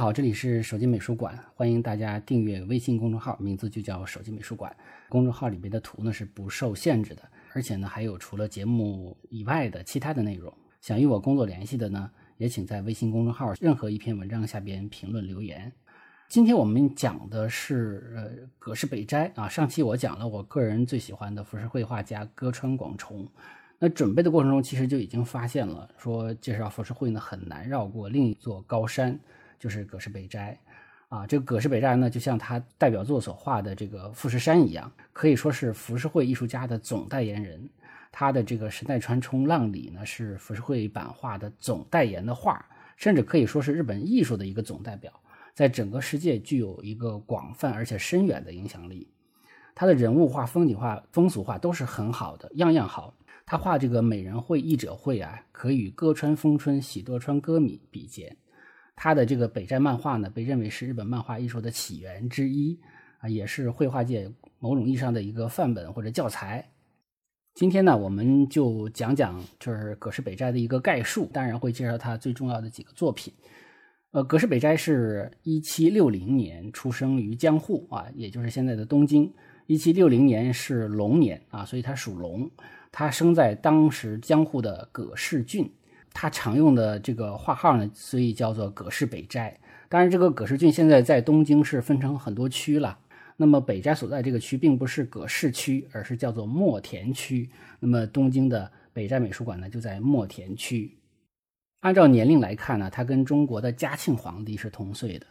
好，这里是手机美术馆，欢迎大家订阅微信公众号，名字就叫手机美术馆。公众号里边的图呢是不受限制的，而且呢还有除了节目以外的其他的内容。想与我工作联系的呢，也请在微信公众号任何一篇文章下边评论留言。今天我们讲的是呃葛饰北斋啊，上期我讲了我个人最喜欢的浮世绘画家歌川广重。那准备的过程中，其实就已经发现了，说介绍浮世绘呢很难绕过另一座高山，就是葛饰北斋。啊，这个葛饰北斋呢，就像他代表作所画的这个富士山一样，可以说是浮世绘艺术家的总代言人。他的这个神奈川冲浪里呢，是浮世绘版画的总代言的画，甚至可以说是日本艺术的一个总代表。在整个世界具有一个广泛而且深远的影响力。他的人物画、风景画、风俗画都是很好的，样样好。他画这个美人绘、艺者绘啊，可与歌川丰春、喜多川歌米比肩。他的这个北斋漫画呢，被认为是日本漫画艺术的起源之一啊，也是绘画界某种意义上的一个范本或者教材。今天呢，我们就讲讲就是葛饰北斋的一个概述，当然会介绍他最重要的几个作品。呃，葛饰北斋是一七六零年出生于江户啊，也就是现在的东京。一七六零年是龙年啊，所以他属龙。他生在当时江户的葛饰郡，他常用的这个画号呢，所以叫做葛饰北斋。当然，这个葛饰郡现在在东京是分成很多区了。那么北斋所在这个区并不是葛饰区，而是叫做墨田区。那么东京的北斋美术馆呢，就在墨田区。按照年龄来看呢，他跟中国的嘉庆皇帝是同岁的，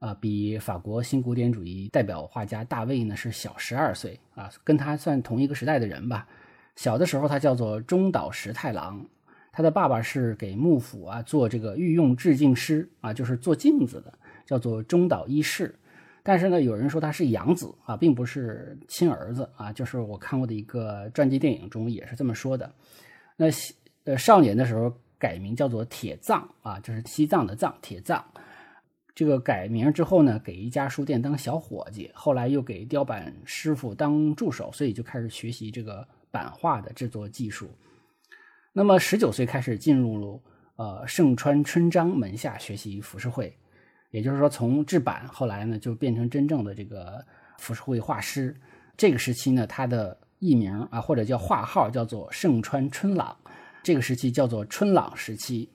啊，比法国新古典主义代表画家大卫呢是小十二岁啊，跟他算同一个时代的人吧。小的时候他叫做中岛石太郎，他的爸爸是给幕府啊做这个御用制镜师啊，就是做镜子的，叫做中岛一世。但是呢，有人说他是养子啊，并不是亲儿子啊，就是我看过的一个传记电影中也是这么说的。那呃少年的时候。改名叫做铁藏啊，就是西藏的藏，铁藏。这个改名之后呢，给一家书店当小伙计，后来又给雕版师傅当助手，所以就开始学习这个版画的制作技术。那么十九岁开始进入呃盛川春章门下学习浮世绘，也就是说从制版后来呢就变成真正的这个浮世绘画师。这个时期呢，他的艺名啊或者叫画号叫做盛川春朗。这个时期叫做春朗时期，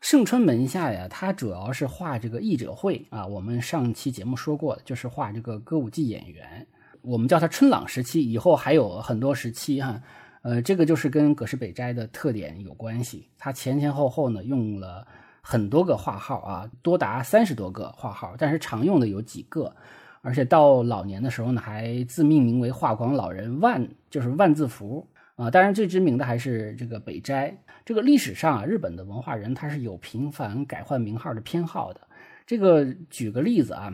盛川门下呀，他主要是画这个艺者绘啊。我们上期节目说过的，就是画这个歌舞伎演员。我们叫它春朗时期，以后还有很多时期哈。呃，这个就是跟葛饰北斋的特点有关系。他前前后后呢用了很多个画号啊，多达三十多个画号，但是常用的有几个。而且到老年的时候呢，还自命名为画广老人万，就是万字符。啊，当然最知名的还是这个北斋。这个历史上啊，日本的文化人他是有频繁改换名号的偏好的。这个举个例子啊，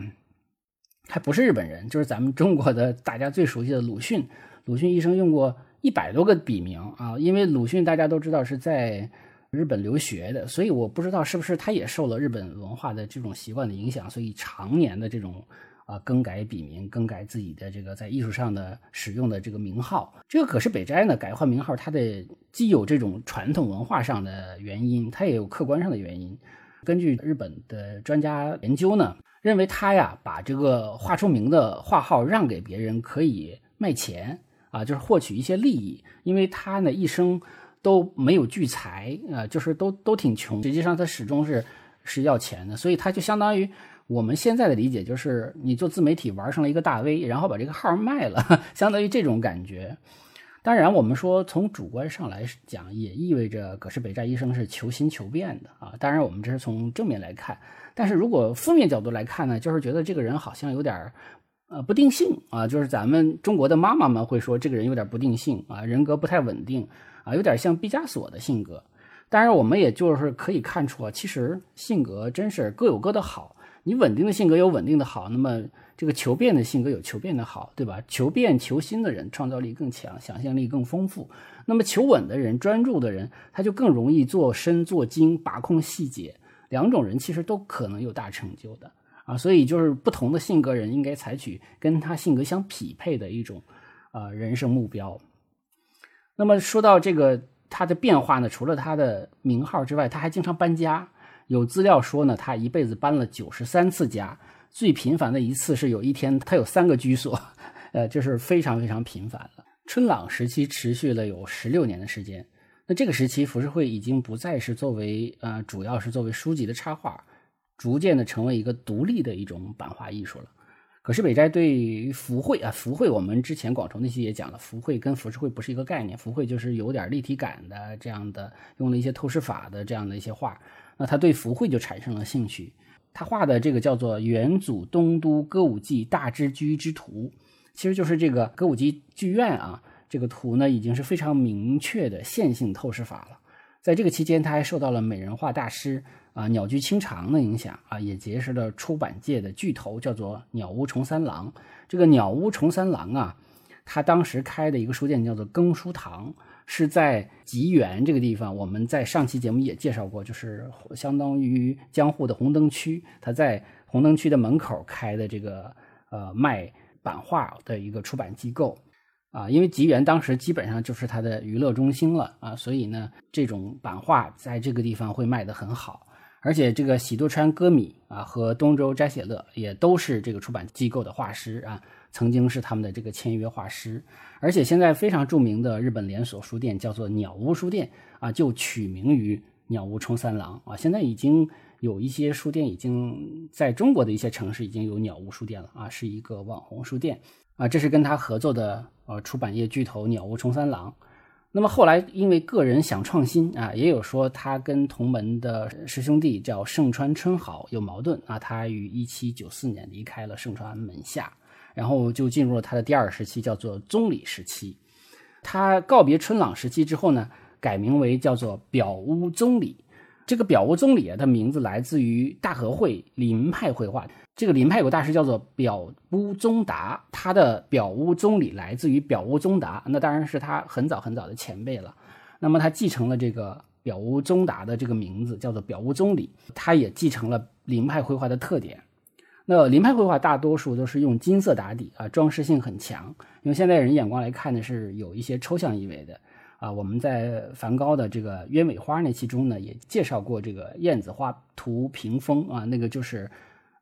还不是日本人，就是咱们中国的大家最熟悉的鲁迅。鲁迅一生用过一百多个笔名啊，因为鲁迅大家都知道是在日本留学的，所以我不知道是不是他也受了日本文化的这种习惯的影响，所以常年的这种。啊，更改笔名，更改自己的这个在艺术上的使用的这个名号。这个葛饰北斋呢，改换名号，它的既有这种传统文化上的原因，它也有客观上的原因。根据日本的专家研究呢，认为他呀把这个画出名的画号让给别人，可以卖钱啊，就是获取一些利益。因为他呢一生都没有聚财啊，就是都都挺穷，实际上他始终是是要钱的，所以他就相当于。我们现在的理解就是，你做自媒体玩上了一个大 V，然后把这个号卖了，相当于这种感觉。当然，我们说从主观上来讲，也意味着葛饰北斋医生是求新求变的啊。当然，我们这是从正面来看，但是如果负面角度来看呢，就是觉得这个人好像有点呃不定性啊，就是咱们中国的妈妈们会说这个人有点不定性啊，人格不太稳定啊，有点像毕加索的性格。当然，我们也就是可以看出啊，其实性格真是各有各的好。你稳定的性格有稳定的好，那么这个求变的性格有求变的好，对吧？求变求新的人创造力更强，想象力更丰富。那么求稳的人、专注的人，他就更容易做深做精，把控细节。两种人其实都可能有大成就的啊，所以就是不同的性格人应该采取跟他性格相匹配的一种呃人生目标。那么说到这个他的变化呢，除了他的名号之外，他还经常搬家。有资料说呢，他一辈子搬了九十三次家，最频繁的一次是有一天他有三个居所，呃，就是非常非常频繁了。春朗时期持续了有十六年的时间，那这个时期浮世绘已经不再是作为呃主要是作为书籍的插画，逐渐的成为一个独立的一种版画艺术了。可是北斋对于浮绘啊，浮绘我们之前广筹那期也讲了，浮绘跟浮世绘不是一个概念，浮绘就是有点立体感的这样的，用了一些透视法的这样的一些画。那他对浮绘就产生了兴趣，他画的这个叫做《元祖东都歌舞伎大之居之图》，其实就是这个歌舞伎剧院啊，这个图呢已经是非常明确的线性透视法了。在这个期间，他还受到了美人画大师。啊，鸟居清长的影响啊，也结识了出版界的巨头，叫做鸟屋重三郎。这个鸟屋重三郎啊，他当时开的一个书店叫做耕书堂，是在吉原这个地方。我们在上期节目也介绍过，就是相当于江户的红灯区。他在红灯区的门口开的这个呃卖版画的一个出版机构啊，因为吉原当时基本上就是他的娱乐中心了啊，所以呢，这种版画在这个地方会卖得很好。而且这个喜多川歌米啊和东周斋写乐也都是这个出版机构的画师啊，曾经是他们的这个签约画师。而且现在非常著名的日本连锁书店叫做鸟屋书店啊，就取名于鸟屋冲三郎啊。现在已经有一些书店已经在中国的一些城市已经有鸟屋书店了啊，是一个网红书店啊。这是跟他合作的呃出版业巨头鸟屋冲三郎。那么后来，因为个人想创新啊，也有说他跟同门的师兄弟叫盛川春好有矛盾啊。他于一七九四年离开了盛川门下，然后就进入了他的第二时期，叫做宗理时期。他告别春朗时期之后呢，改名为叫做表屋宗理。这个表屋宗理啊，它名字来自于大和会林派绘画。这个林派有个大师叫做表屋宗达，他的表屋宗理来自于表屋宗达，那当然是他很早很早的前辈了。那么他继承了这个表屋宗达的这个名字，叫做表屋宗理。他也继承了林派绘画的特点。那林派绘画大多数都是用金色打底啊，装饰性很强。用现代人眼光来看呢，是有一些抽象意味的。啊，我们在梵高的这个鸢尾花那期中呢，也介绍过这个燕子花图屏风啊，那个就是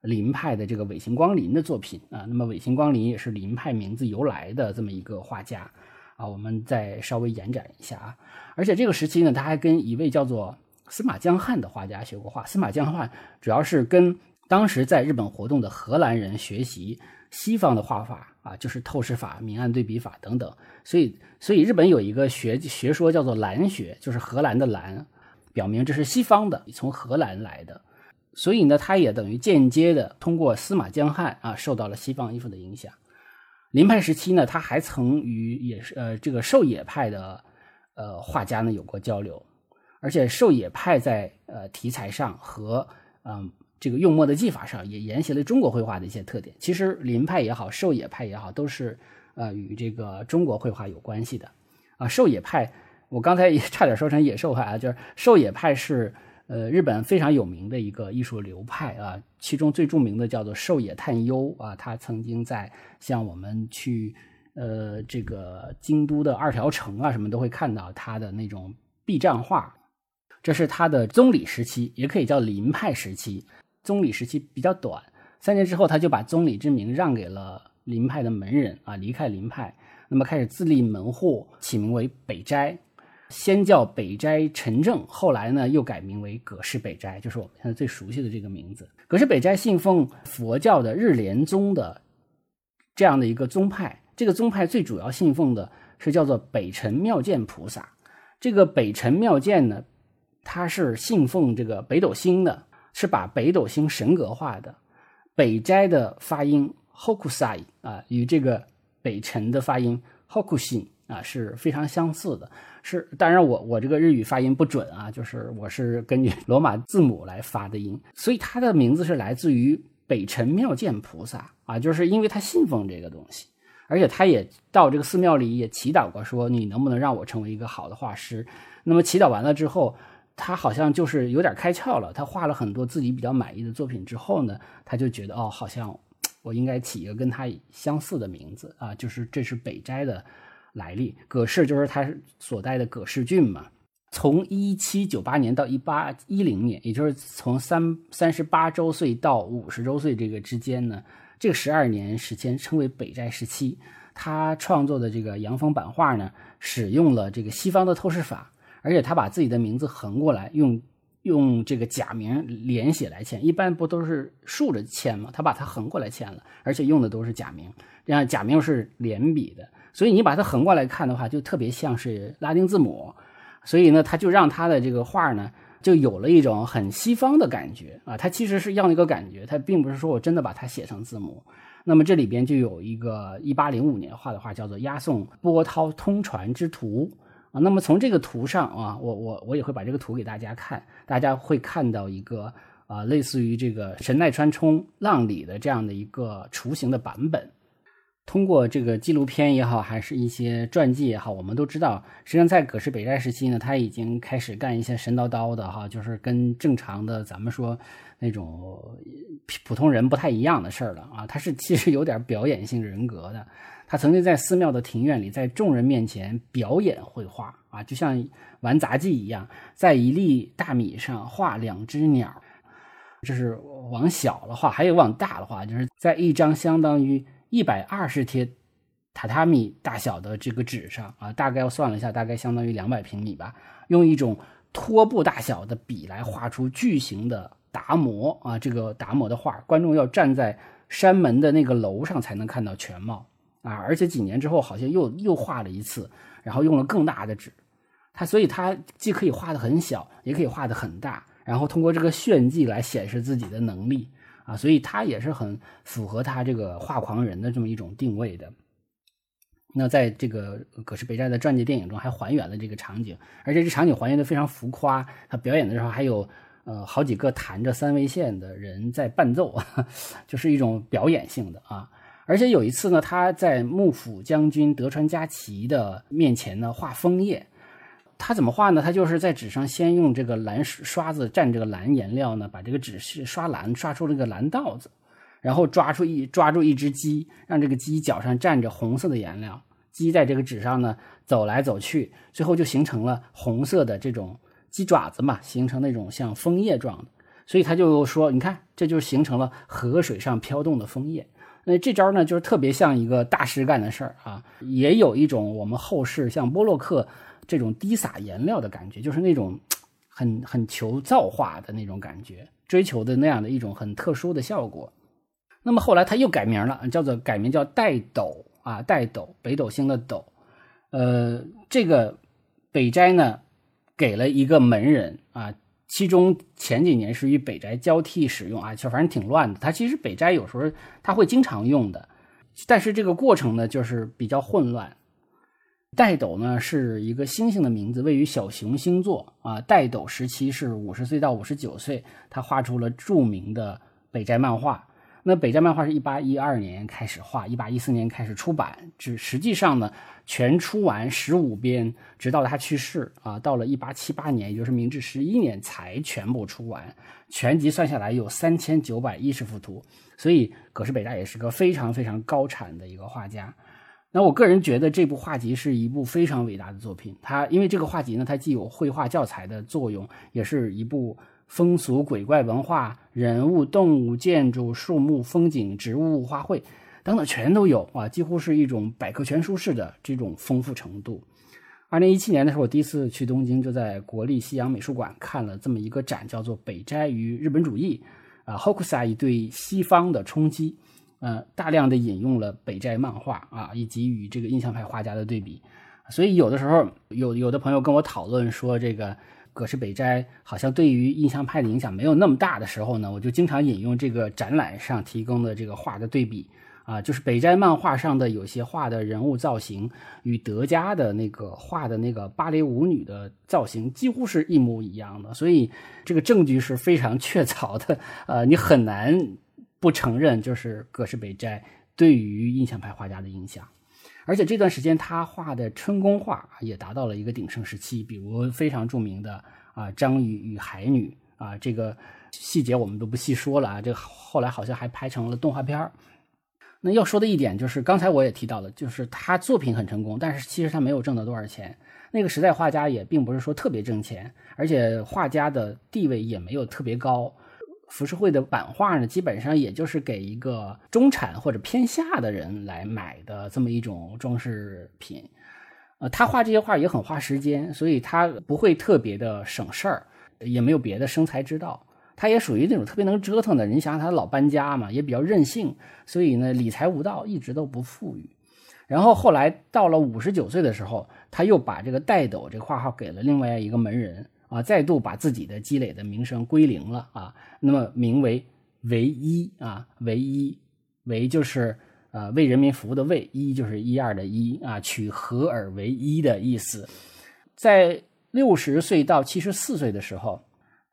林派的这个尾形光林的作品啊。那么尾形光林也是林派名字由来的这么一个画家啊。我们再稍微延展一下啊，而且这个时期呢，他还跟一位叫做司马江汉的画家学过画。司马江汉主要是跟当时在日本活动的荷兰人学习西方的画法啊，就是透视法、明暗对比法等等。所以，所以日本有一个学学说叫做兰学，就是荷兰的兰，表明这是西方的，从荷兰来的。所以呢，他也等于间接的通过司马江汉啊，受到了西方艺术的影响。林派时期呢，他还曾与也是呃这个狩野派的呃画家呢有过交流，而且狩野派在呃题材上和嗯这个用墨的技法上也沿袭了中国绘画的一些特点。其实林派也好，狩野派也好，都是。呃，与这个中国绘画有关系的啊，狩野派，我刚才也差点说成野兽派啊，就是狩野派是呃日本非常有名的一个艺术流派啊，其中最著名的叫做狩野探幽啊，他曾经在像我们去呃这个京都的二条城啊什么都会看到他的那种壁障画，这是他的宗理时期，也可以叫林派时期，宗理时期比较短，三年之后他就把宗理之名让给了。林派的门人啊，离开林派，那么开始自立门户，起名为北斋，先叫北斋陈正，后来呢又改名为葛氏北斋，就是我们现在最熟悉的这个名字。葛氏北斋信奉佛教的日莲宗的这样的一个宗派，这个宗派最主要信奉的是叫做北辰妙见菩萨。这个北辰妙见呢，它是信奉这个北斗星的，是把北斗星神格化的。北斋的发音。Hokusai 啊，与这个北辰的发音 Hokushin 啊是非常相似的。是，当然我我这个日语发音不准啊，就是我是根据罗马字母来发的音，所以他的名字是来自于北辰妙见菩萨啊，就是因为他信奉这个东西，而且他也到这个寺庙里也祈祷过，说你能不能让我成为一个好的画师。那么祈祷完了之后，他好像就是有点开窍了，他画了很多自己比较满意的作品之后呢，他就觉得哦，好像。我应该起一个跟他相似的名字啊，就是这是北斋的来历，葛氏就是他所在的葛氏郡嘛。从一七九八年到一八一零年，也就是从三三十八周岁到五十周岁这个之间呢，这个十二年时间称为北斋时期。他创作的这个洋风版画呢，使用了这个西方的透视法，而且他把自己的名字横过来，用用这个假名连写来签，一般不都是竖着签吗？他把它横过来签了，而且用的都是假名，这样假名是连笔的，所以你把它横过来看的话，就特别像是拉丁字母。所以呢，他就让他的这个画呢，就有了一种很西方的感觉啊。他其实是要那个感觉，他并不是说我真的把它写成字母。那么这里边就有一个一八零五年画的画，叫做《押送波涛通船之图》啊。那么从这个图上啊，我我我也会把这个图给大家看，大家会看到一个啊，类似于这个神奈川冲浪里的这样的一个雏形的版本。通过这个纪录片也好，还是一些传记也好，我们都知道，实际上在葛氏北斋时期呢，他已经开始干一些神叨叨的哈，就是跟正常的咱们说那种普通人不太一样的事儿了啊。他是其实有点表演性人格的。他曾经在寺庙的庭院里，在众人面前表演绘画啊，就像玩杂技一样，在一粒大米上画两只鸟。这是往小了画，还有往大的画，就是在一张相当于。一百二十贴榻榻米大小的这个纸上啊，大概我算了一下，大概相当于两百平米吧。用一种拖布大小的笔来画出巨型的达摩啊，这个达摩的画，观众要站在山门的那个楼上才能看到全貌啊。而且几年之后好像又又画了一次，然后用了更大的纸。他所以他既可以画的很小，也可以画的很大，然后通过这个炫技来显示自己的能力。啊，所以他也是很符合他这个画狂人的这么一种定位的。那在这个葛饰北斋的传记电影中，还还原了这个场景，而且这场景还原的非常浮夸。他表演的时候还有呃好几个弹着三味线的人在伴奏，就是一种表演性的啊。而且有一次呢，他在幕府将军德川家齐的面前呢画枫叶。他怎么画呢？他就是在纸上先用这个蓝刷子蘸这个蓝颜料呢，把这个纸是刷蓝，刷出了个蓝道子，然后抓出一抓住一只鸡，让这个鸡脚上蘸着红色的颜料，鸡在这个纸上呢走来走去，最后就形成了红色的这种鸡爪子嘛，形成那种像枫叶状的。所以他就说，你看，这就形成了河水上飘动的枫叶。那这招呢，就是特别像一个大师干的事儿啊，也有一种我们后世像波洛克。这种滴洒颜料的感觉，就是那种很很求造化的那种感觉，追求的那样的一种很特殊的效果。那么后来他又改名了，叫做改名叫戴斗啊，戴斗，北斗星的斗。呃，这个北斋呢，给了一个门人啊，其中前几年是与北斋交替使用啊，就反正挺乱的。它其实北斋有时候它会经常用的，但是这个过程呢，就是比较混乱。戴斗呢是一个星星的名字，位于小熊星座啊。戴斗时期是五十岁到五十九岁，他画出了著名的北斋漫画。那北斋漫画是一八一二年开始画，一八一四年开始出版，只实际上呢全出完十五编，直到他去世啊，到了一八七八年，也就是明治十一年才全部出完。全集算下来有三千九百一十幅图，所以葛饰北斋也是个非常非常高产的一个画家。那我个人觉得这部画集是一部非常伟大的作品。它因为这个画集呢，它既有绘画教材的作用，也是一部风俗鬼怪文化、人物、动物、建筑、树木、风景、植物、花卉等等全都有啊，几乎是一种百科全书式的这种丰富程度。二零一七年的时候，我第一次去东京，就在国立西洋美术馆看了这么一个展，叫做《北斋与日本主义》，啊，Hokusai 对西方的冲击。呃，大量的引用了北斋漫画啊，以及与这个印象派画家的对比，所以有的时候有有的朋友跟我讨论说，这个葛饰北斋好像对于印象派的影响没有那么大的时候呢，我就经常引用这个展览上提供的这个画的对比啊，就是北斋漫画上的有些画的人物造型与德加的那个画的那个芭蕾舞女的造型几乎是一模一样的，所以这个证据是非常确凿的，呃，你很难。不承认就是葛饰北斋对于印象派画家的影响，而且这段时间他画的春宫画也达到了一个鼎盛时期，比如非常著名的啊张宇与海女啊，这个细节我们都不细说了啊，这个后来好像还拍成了动画片那要说的一点就是，刚才我也提到了，就是他作品很成功，但是其实他没有挣到多少钱。那个时代画家也并不是说特别挣钱，而且画家的地位也没有特别高。浮世绘的版画呢，基本上也就是给一个中产或者偏下的人来买的这么一种装饰品。呃，他画这些画也很花时间，所以他不会特别的省事儿，也没有别的生财之道。他也属于那种特别能折腾的人，想想他老搬家嘛，也比较任性，所以呢理财无道，一直都不富裕。然后后来到了五十九岁的时候，他又把这个戴斗这个画号给了另外一个门人啊，再度把自己的积累的名声归零了啊。那么名为唯一啊，唯一唯就是呃为人民服务的为，一就是一二的一啊，取合而为一的意思。在六十岁到七十四岁的时候。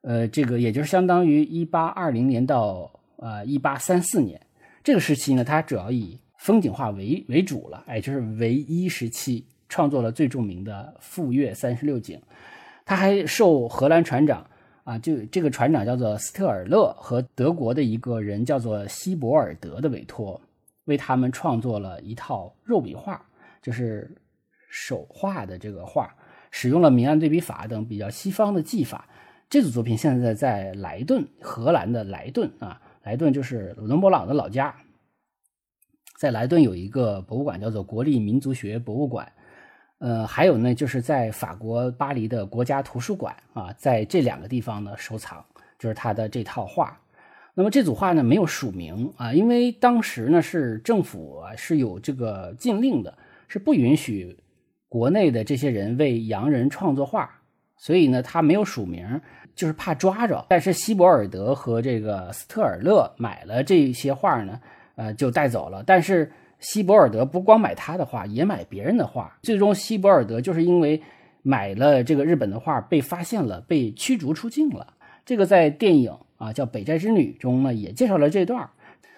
呃，这个也就是相当于一八二零年到呃一八三四年这个时期呢，他主要以风景画为为主了，哎，就是唯一时期创作了最著名的《富岳三十六景》。他还受荷兰船长啊，就这个船长叫做斯特尔勒和德国的一个人叫做希伯尔德的委托，为他们创作了一套肉笔画，就是手画的这个画，使用了明暗对比法等比较西方的技法。这组作品现在在莱顿，荷兰的莱顿啊，莱顿就是伦勃朗的老家。在莱顿有一个博物馆，叫做国立民族学博物馆。呃，还有呢，就是在法国巴黎的国家图书馆啊，在这两个地方呢收藏，就是他的这套画。那么这组画呢没有署名啊，因为当时呢是政府啊是有这个禁令的，是不允许国内的这些人为洋人创作画。所以呢，他没有署名，就是怕抓着。但是希伯尔德和这个斯特尔勒买了这些画呢，呃，就带走了。但是希伯尔德不光买他的画，也买别人的画。最终，希伯尔德就是因为买了这个日本的画，被发现了，被驱逐出境了。这个在电影啊叫《北斋之女》中呢也介绍了这段。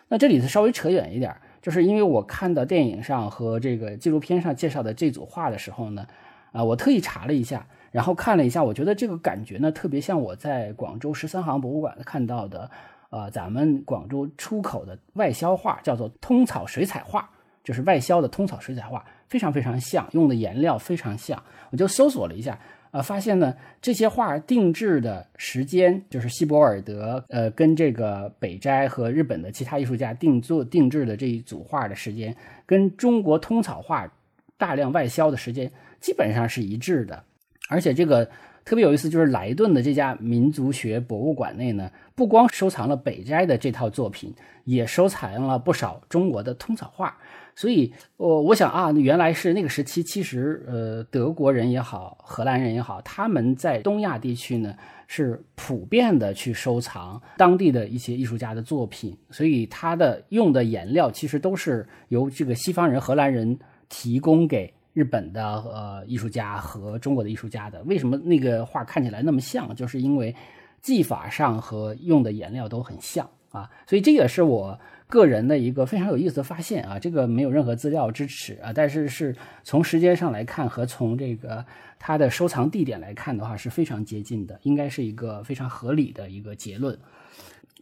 那这里头稍微扯远一点，就是因为我看到电影上和这个纪录片上介绍的这组画的时候呢，啊，我特意查了一下。然后看了一下，我觉得这个感觉呢，特别像我在广州十三行博物馆看到的，呃，咱们广州出口的外销画，叫做通草水彩画，就是外销的通草水彩画，非常非常像，用的颜料非常像。我就搜索了一下，呃，发现呢，这些画定制的时间，就是希伯尔德，呃，跟这个北斋和日本的其他艺术家定做定制的这一组画的时间，跟中国通草画大量外销的时间基本上是一致的。而且这个特别有意思，就是莱顿的这家民族学博物馆内呢，不光收藏了北斋的这套作品，也收藏了不少中国的通草画。所以，我我想啊，原来是那个时期，其实呃，德国人也好，荷兰人也好，他们在东亚地区呢是普遍的去收藏当地的一些艺术家的作品。所以，他的用的颜料其实都是由这个西方人、荷兰人提供给。日本的呃艺术家和中国的艺术家的，为什么那个画看起来那么像？就是因为技法上和用的颜料都很像啊，所以这也是我个人的一个非常有意思的发现啊。这个没有任何资料支持啊，但是是从时间上来看和从这个它的收藏地点来看的话是非常接近的，应该是一个非常合理的一个结论。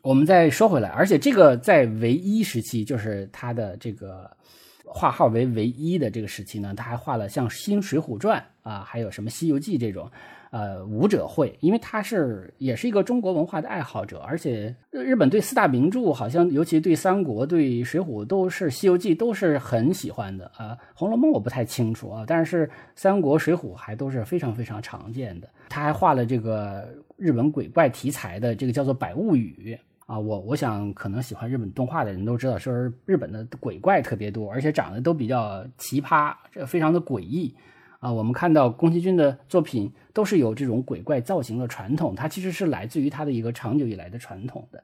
我们再说回来，而且这个在唯一时期，就是它的这个。画号为唯一的这个时期呢，他还画了像《新水浒传》啊，还有什么《西游记》这种，呃，武者绘。因为他是也是一个中国文化的爱好者，而且日本对四大名著，好像尤其对三国、对水浒都是《西游记》都是很喜欢的啊，《红楼梦》我不太清楚啊，但是三国、水浒还都是非常非常常见的。他还画了这个日本鬼怪题材的这个叫做《百物语》。啊，我我想可能喜欢日本动画的人都知道，说日本的鬼怪特别多，而且长得都比较奇葩，这非常的诡异啊。我们看到宫崎骏的作品都是有这种鬼怪造型的传统，它其实是来自于他的一个长久以来的传统的。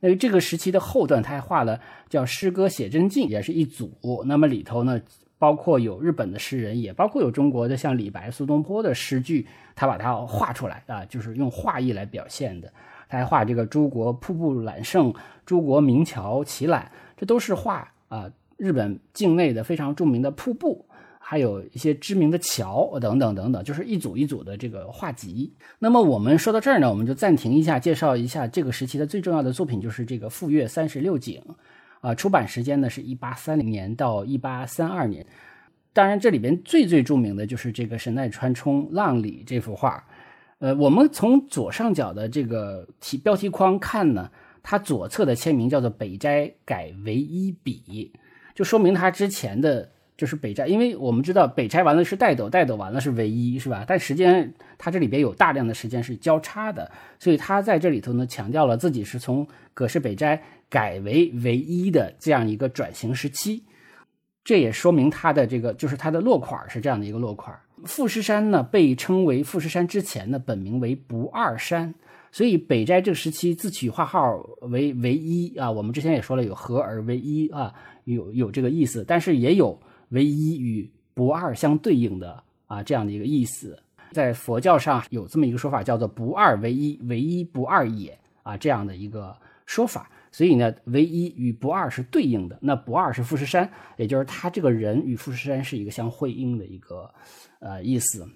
那这个时期的后段，他还画了叫诗歌写真镜，也是一组。那么里头呢，包括有日本的诗人，也包括有中国的像李白、苏东坡的诗句，他把它画出来啊，就是用画意来表现的。他还画这个诸国瀑布揽胜，诸国名桥齐览，这都是画啊日本境内的非常著名的瀑布，还有一些知名的桥等等等等，就是一组一组的这个画集。那么我们说到这儿呢，我们就暂停一下，介绍一下这个时期的最重要的作品，就是这个《富岳三十六景》啊，出版时间呢是一八三零年到一八三二年。当然，这里边最最著名的就是这个神奈川冲浪里这幅画。呃，我们从左上角的这个题标题框看呢，它左侧的签名叫做北斋改唯一笔，就说明他之前的就是北斋，因为我们知道北斋完了是代斗，代斗完了是唯一，是吧？但时间它这里边有大量的时间是交叉的，所以他在这里头呢强调了自己是从葛氏北斋改为唯一的这样一个转型时期。这也说明他的这个就是他的落款是这样的一个落款。富士山呢被称为富士山之前呢本名为不二山，所以北斋这个时期自取画号为唯一啊。我们之前也说了有合而为一啊，有有这个意思，但是也有唯一与不二相对应的啊这样的一个意思。在佛教上有这么一个说法，叫做不二为一，唯一不二也啊这样的一个说法。所以呢，唯一与不二是对应的。那不二是富士山，也就是他这个人与富士山是一个相会应的一个呃意思。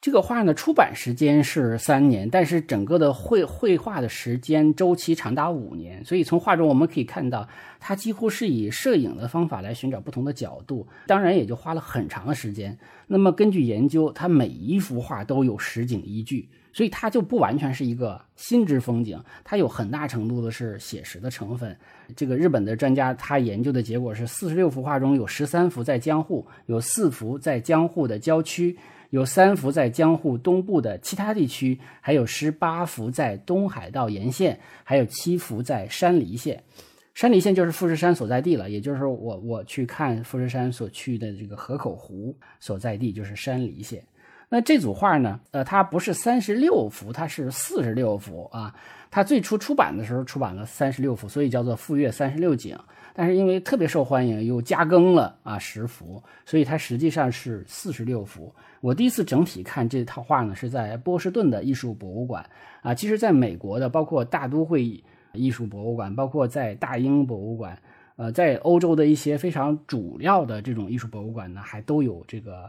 这个画呢，出版时间是三年，但是整个的绘绘画的时间周期长达五年。所以从画中我们可以看到，他几乎是以摄影的方法来寻找不同的角度，当然也就花了很长的时间。那么根据研究，他每一幅画都有实景依据。所以它就不完全是一个心之风景，它有很大程度的是写实的成分。这个日本的专家他研究的结果是，四十六幅画中有十三幅在江户，有四幅在江户的郊区，有三幅在江户东部的其他地区，还有十八幅在东海道沿线，还有七幅在山梨县。山梨县就是富士山所在地了，也就是，我我去看富士山所去的这个河口湖所在地就是山梨县。那这组画呢？呃，它不是三十六幅，它是四十六幅啊。它最初出版的时候出版了三十六幅，所以叫做《富岳三十六景》。但是因为特别受欢迎，又加更了啊十幅，所以它实际上是四十六幅。我第一次整体看这套画呢，是在波士顿的艺术博物馆啊。其实，在美国的，包括大都会艺术博物馆，包括在大英博物馆，呃，在欧洲的一些非常主要的这种艺术博物馆呢，还都有这个。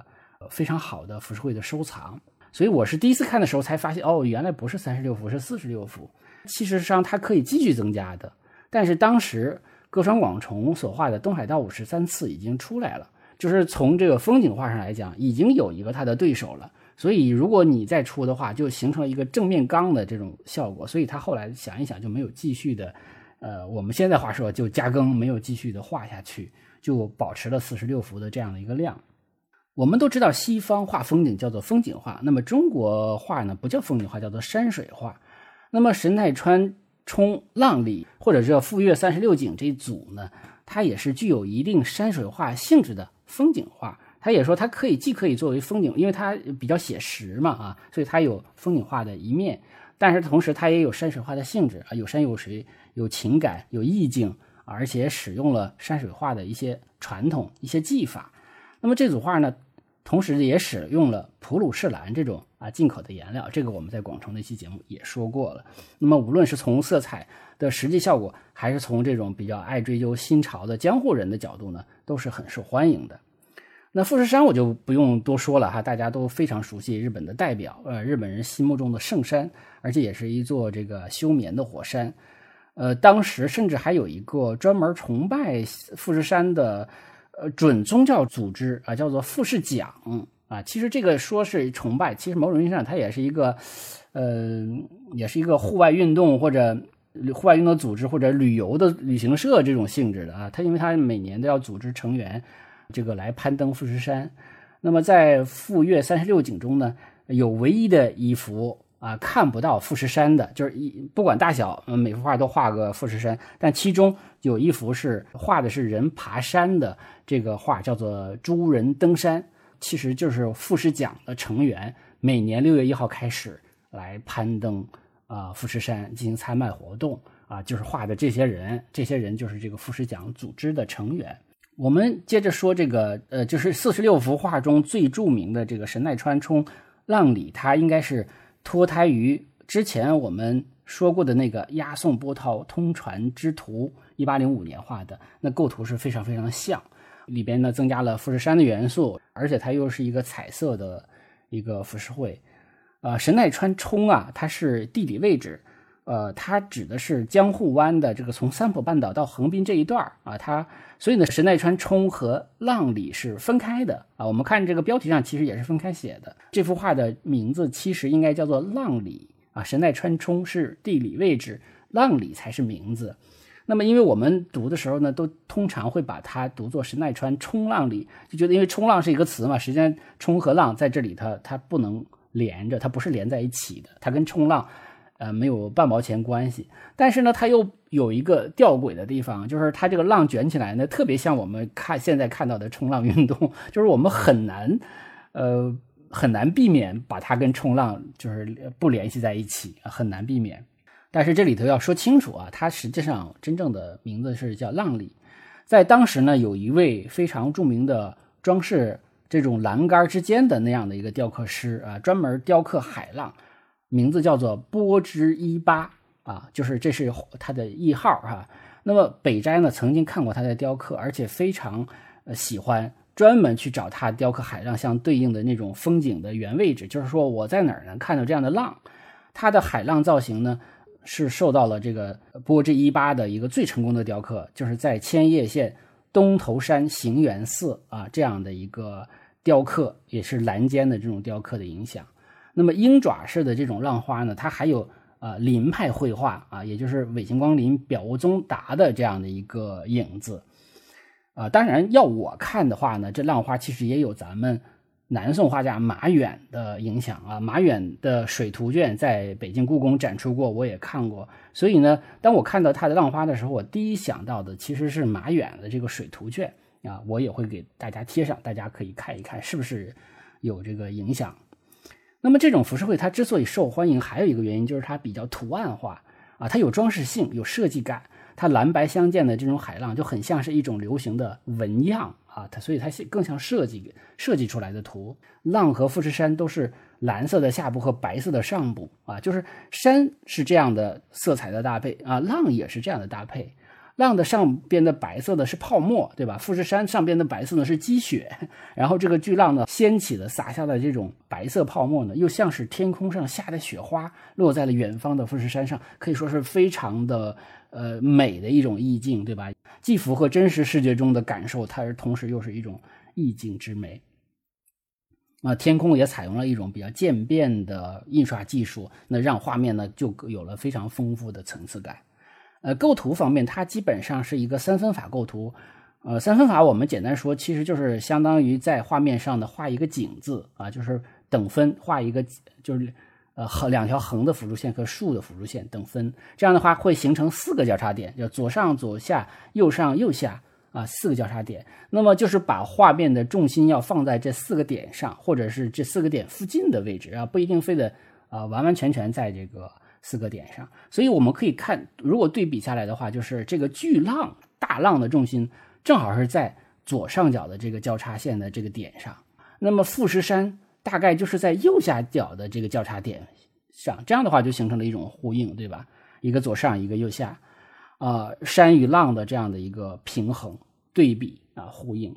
非常好的浮世绘的收藏，所以我是第一次看的时候才发现，哦，原来不是三十六幅，是四十六幅。其实上它可以继续增加的，但是当时歌川广重所画的东海道五十三次已经出来了，就是从这个风景画上来讲，已经有一个他的对手了。所以如果你再出的话，就形成了一个正面刚的这种效果。所以他后来想一想，就没有继续的，呃，我们现在话说就加更，没有继续的画下去，就保持了四十六幅的这样的一个量。我们都知道西方画风景叫做风景画，那么中国画呢不叫风景画，叫做山水画。那么神奈川冲浪里或者叫富岳三十六景这一组呢，它也是具有一定山水画性质的风景画。他也说它可以既可以作为风景，因为它比较写实嘛啊，所以它有风景画的一面，但是同时它也有山水画的性质啊，有山有水，有情感，有意境，而且使用了山水画的一些传统一些技法。那么这组画呢？同时也使用了普鲁士蓝这种啊进口的颜料，这个我们在广城那期节目也说过了。那么无论是从色彩的实际效果，还是从这种比较爱追究新潮的江户人的角度呢，都是很受欢迎的。那富士山我就不用多说了哈，大家都非常熟悉日本的代表，呃，日本人心目中的圣山，而且也是一座这个休眠的火山。呃，当时甚至还有一个专门崇拜富士山的。呃，准宗教组织啊，叫做富士奖啊。其实这个说是崇拜，其实某种意义上它也是一个，呃，也是一个户外运动或者户外运动组织或者旅游的旅行社这种性质的啊。它因为它每年都要组织成员这个来攀登富士山。那么在富岳三十六景中呢，有唯一的一幅。啊，看不到富士山的，就是一不管大小，嗯，每幅画都画个富士山，但其中有一幅是画的是人爬山的，这个画叫做“诸人登山”，其实就是富士奖的成员每年六月一号开始来攀登啊富士山进行参拜活动啊，就是画的这些人，这些人就是这个富士奖组织的成员。我们接着说这个，呃，就是四十六幅画中最著名的这个神奈川冲浪里，它应该是。脱胎于之前我们说过的那个押送波涛通船之图，一八零五年画的，那构图是非常非常像，里边呢增加了富士山的元素，而且它又是一个彩色的一个浮世绘。呃，神奈川冲啊，它是地理位置呃，它指的是江户湾的这个从三浦半岛到横滨这一段啊，它所以呢，神奈川冲和浪里是分开的啊。我们看这个标题上其实也是分开写的。这幅画的名字其实应该叫做浪里啊，神奈川冲是地理位置，浪里才是名字。那么，因为我们读的时候呢，都通常会把它读作神奈川冲浪里，就觉得因为冲浪是一个词嘛，实际上冲和浪在这里它它不能连着，它不是连在一起的，它跟冲浪。呃，没有半毛钱关系，但是呢，它又有一个吊诡的地方，就是它这个浪卷起来呢，特别像我们看现在看到的冲浪运动，就是我们很难，呃，很难避免把它跟冲浪就是不联系在一起，很难避免。但是这里头要说清楚啊，它实际上真正的名字是叫浪里，在当时呢，有一位非常著名的装饰这种栏杆之间的那样的一个雕刻师啊，专门雕刻海浪。名字叫做波之一八啊，就是这是他的谥号哈。那么北斋呢曾经看过他的雕刻，而且非常喜欢，专门去找他雕刻海浪相对应的那种风景的原位置。就是说我在哪儿能看到这样的浪？他的海浪造型呢是受到了这个波之一八的一个最成功的雕刻，就是在千叶县东头山行元寺啊这样的一个雕刻，也是蓝间的这种雕刻的影响。那么鹰爪式的这种浪花呢，它还有啊林派绘画啊，也就是尾形光林、表无宗达的这样的一个影子啊。当然，要我看的话呢，这浪花其实也有咱们南宋画家马远的影响啊。马远的水图卷在北京故宫展出过，我也看过。所以呢，当我看到他的浪花的时候，我第一想到的其实是马远的这个水图卷啊。我也会给大家贴上，大家可以看一看是不是有这个影响。那么这种浮世绘它之所以受欢迎，还有一个原因就是它比较图案化啊，它有装饰性、有设计感。它蓝白相间的这种海浪就很像是一种流行的纹样啊，它所以它更像设计设计出来的图。浪和富士山都是蓝色的下部和白色的上部啊，就是山是这样的色彩的搭配啊，浪也是这样的搭配。浪的上边的白色的是泡沫，对吧？富士山上边的白色呢是积雪，然后这个巨浪呢掀起的洒下的这种白色泡沫呢，又像是天空上下的雪花落在了远方的富士山上，可以说是非常的呃美的一种意境，对吧？既符合真实世界中的感受，它同时又是一种意境之美。啊，天空也采用了一种比较渐变的印刷技术，那让画面呢就有了非常丰富的层次感。呃，构图方面，它基本上是一个三分法构图。呃，三分法我们简单说，其实就是相当于在画面上的画一个井字啊，就是等分画一个，就是呃横两条横的辅助线和竖的辅助线等分。这样的话会形成四个交叉点，叫左上左下右上右下啊，四个交叉点。那么就是把画面的重心要放在这四个点上，或者是这四个点附近的位置啊，不一定非得啊完完全全在这个。四个点上，所以我们可以看，如果对比下来的话，就是这个巨浪大浪的重心正好是在左上角的这个交叉线的这个点上，那么富士山大概就是在右下角的这个交叉点上，这样的话就形成了一种呼应，对吧？一个左上，一个右下，啊，山与浪的这样的一个平衡对比啊，呼应，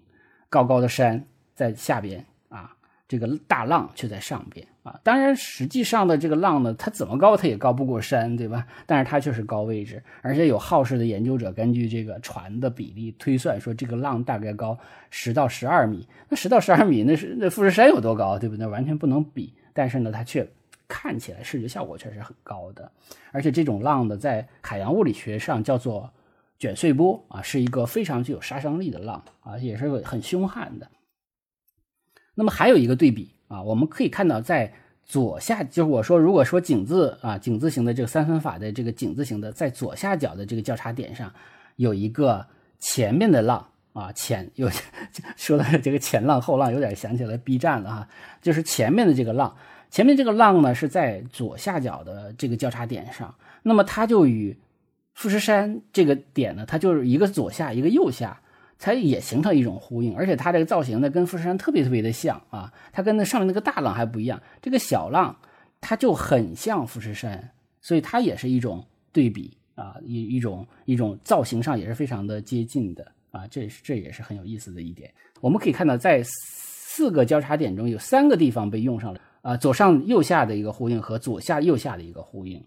高高的山在下边啊，这个大浪却在上边。啊，当然，实际上的这个浪呢，它怎么高，它也高不过山，对吧？但是它却是高位置，而且有好事的研究者根据这个船的比例推算说，这个浪大概高十到十二米。那十到十二米，那是那富士山有多高，对不对？完全不能比。但是呢，它却看起来视觉效果却是很高的。而且这种浪呢，在海洋物理学上叫做卷碎波啊，是一个非常具有杀伤力的浪啊，也是很凶悍的。那么还有一个对比。啊，我们可以看到，在左下，就是我说，如果说井字啊，井字形的这个三分法的这个井字形的，在左下角的这个交叉点上，有一个前面的浪啊，前 有说的这个前浪后浪，有点想起来 B 站了哈，就是前面的这个浪，前面这个浪呢是在左下角的这个交叉点上，那么它就与富士山这个点呢，它就是一个左下，一个右下。才也形成一种呼应，而且它这个造型呢，跟富士山特别特别的像啊，它跟那上面那个大浪还不一样，这个小浪它就很像富士山，所以它也是一种对比啊，一一种一种造型上也是非常的接近的啊，这这也是很有意思的一点。我们可以看到，在四个交叉点中有三个地方被用上了啊，左上右下的一个呼应和左下右下的一个呼应。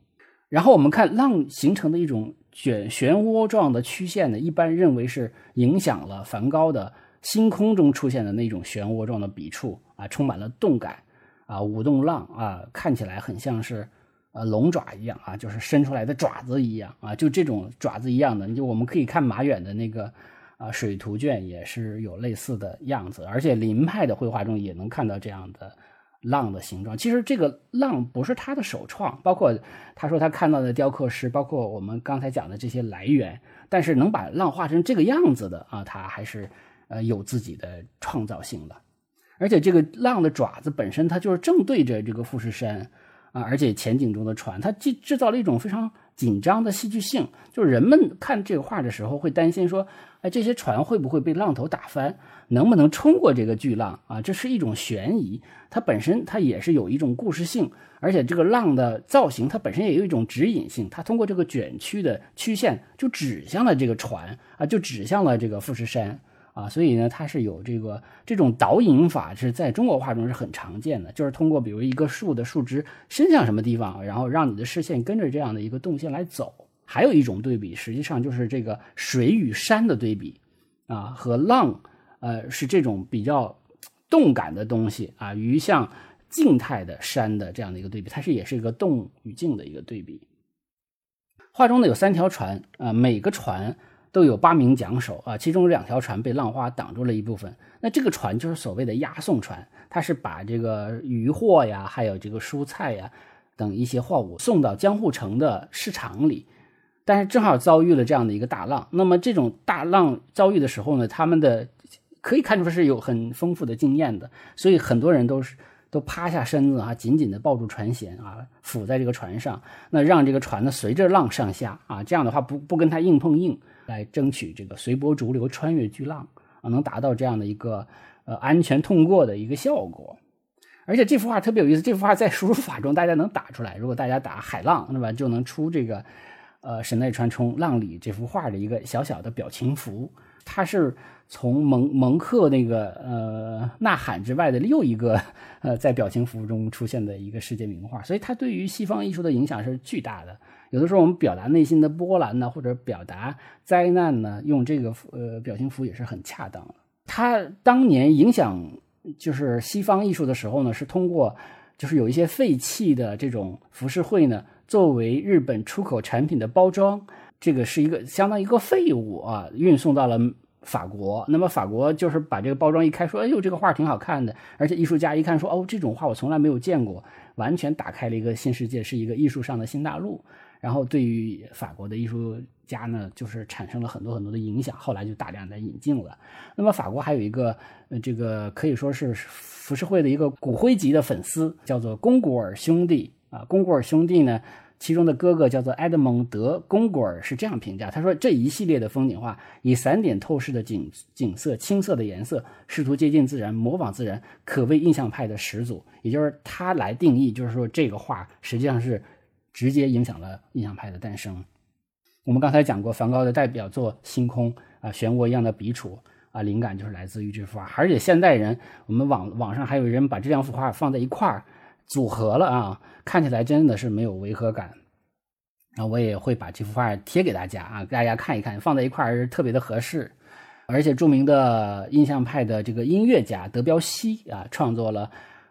然后我们看浪形成的一种卷漩涡状的曲线呢，一般认为是影响了梵高的星空中出现的那种漩涡状的笔触啊，充满了动感啊，舞动浪啊，看起来很像是呃龙爪一样啊，就是伸出来的爪子一样啊，就这种爪子一样的，就我们可以看马远的那个啊水图卷也是有类似的样子，而且林派的绘画中也能看到这样的。浪的形状，其实这个浪不是他的首创，包括他说他看到的雕刻师，包括我们刚才讲的这些来源，但是能把浪画成这个样子的啊，他还是呃有自己的创造性的。而且这个浪的爪子本身，它就是正对着这个富士山啊，而且前景中的船，它既制造了一种非常紧张的戏剧性，就是人们看这个画的时候会担心说，哎，这些船会不会被浪头打翻？能不能冲过这个巨浪啊？这是一种悬疑，它本身它也是有一种故事性，而且这个浪的造型它本身也有一种指引性，它通过这个卷曲的曲线就指向了这个船啊，就指向了这个富士山啊，所以呢，它是有这个这种导引法是在中国画中是很常见的，就是通过比如一个树的树枝伸向什么地方，然后让你的视线跟着这样的一个动线来走。还有一种对比，实际上就是这个水与山的对比啊，和浪。呃，是这种比较动感的东西啊，与像静态的山的这样的一个对比，它是也是一个动与静的一个对比。画中呢有三条船啊，每个船都有八名桨手啊，其中有两条船被浪花挡住了一部分。那这个船就是所谓的押送船，它是把这个渔货呀，还有这个蔬菜呀等一些货物送到江户城的市场里。但是正好遭遇了这样的一个大浪，那么这种大浪遭遇的时候呢，他们的可以看出是有很丰富的经验的，所以很多人都是都趴下身子啊，紧紧的抱住船舷啊，伏在这个船上，那让这个船呢随着浪上下啊，这样的话不不跟它硬碰硬，来争取这个随波逐流穿越巨浪啊，能达到这样的一个呃安全通过的一个效果。而且这幅画特别有意思，这幅画在输入法中大家能打出来，如果大家打海浪，那么就能出这个呃神奈川冲浪里这幅画的一个小小的表情符，它是。从蒙蒙克那个呃呐喊之外的又一个呃在表情符中出现的一个世界名画，所以它对于西方艺术的影响是巨大的。有的时候我们表达内心的波澜呢，或者表达灾难呢，用这个呃表情符也是很恰当的。他当年影响就是西方艺术的时候呢，是通过就是有一些废弃的这种浮世绘呢，作为日本出口产品的包装，这个是一个相当于一个废物啊，运送到了。法国，那么法国就是把这个包装一开，说：“哎呦，这个画挺好看的。”而且艺术家一看，说：“哦，这种画我从来没有见过，完全打开了一个新世界，是一个艺术上的新大陆。”然后对于法国的艺术家呢，就是产生了很多很多的影响。后来就大量的引进了。那么法国还有一个，呃，这个可以说是浮世绘的一个骨灰级的粉丝，叫做龚古尔兄弟啊。龚古尔兄弟呢？其中的哥哥叫做埃德蒙德·贡古尔，是这样评价：他说，这一系列的风景画以散点透视的景景色、青色的颜色，试图接近自然、模仿自然，可谓印象派的始祖。也就是他来定义，就是说这个画实际上是直接影响了印象派的诞生。我们刚才讲过，梵高的代表作《星空》啊，漩涡一样的笔触啊，灵感就是来自于这幅画。而且现代人，我们网网上还有人把这两幅画放在一块儿。组合了啊，看起来真的是没有违和感。那我也会把这幅画贴给大家啊，大家看一看，放在一块儿特别的合适。而且著名的印象派的这个音乐家德彪西啊，创作了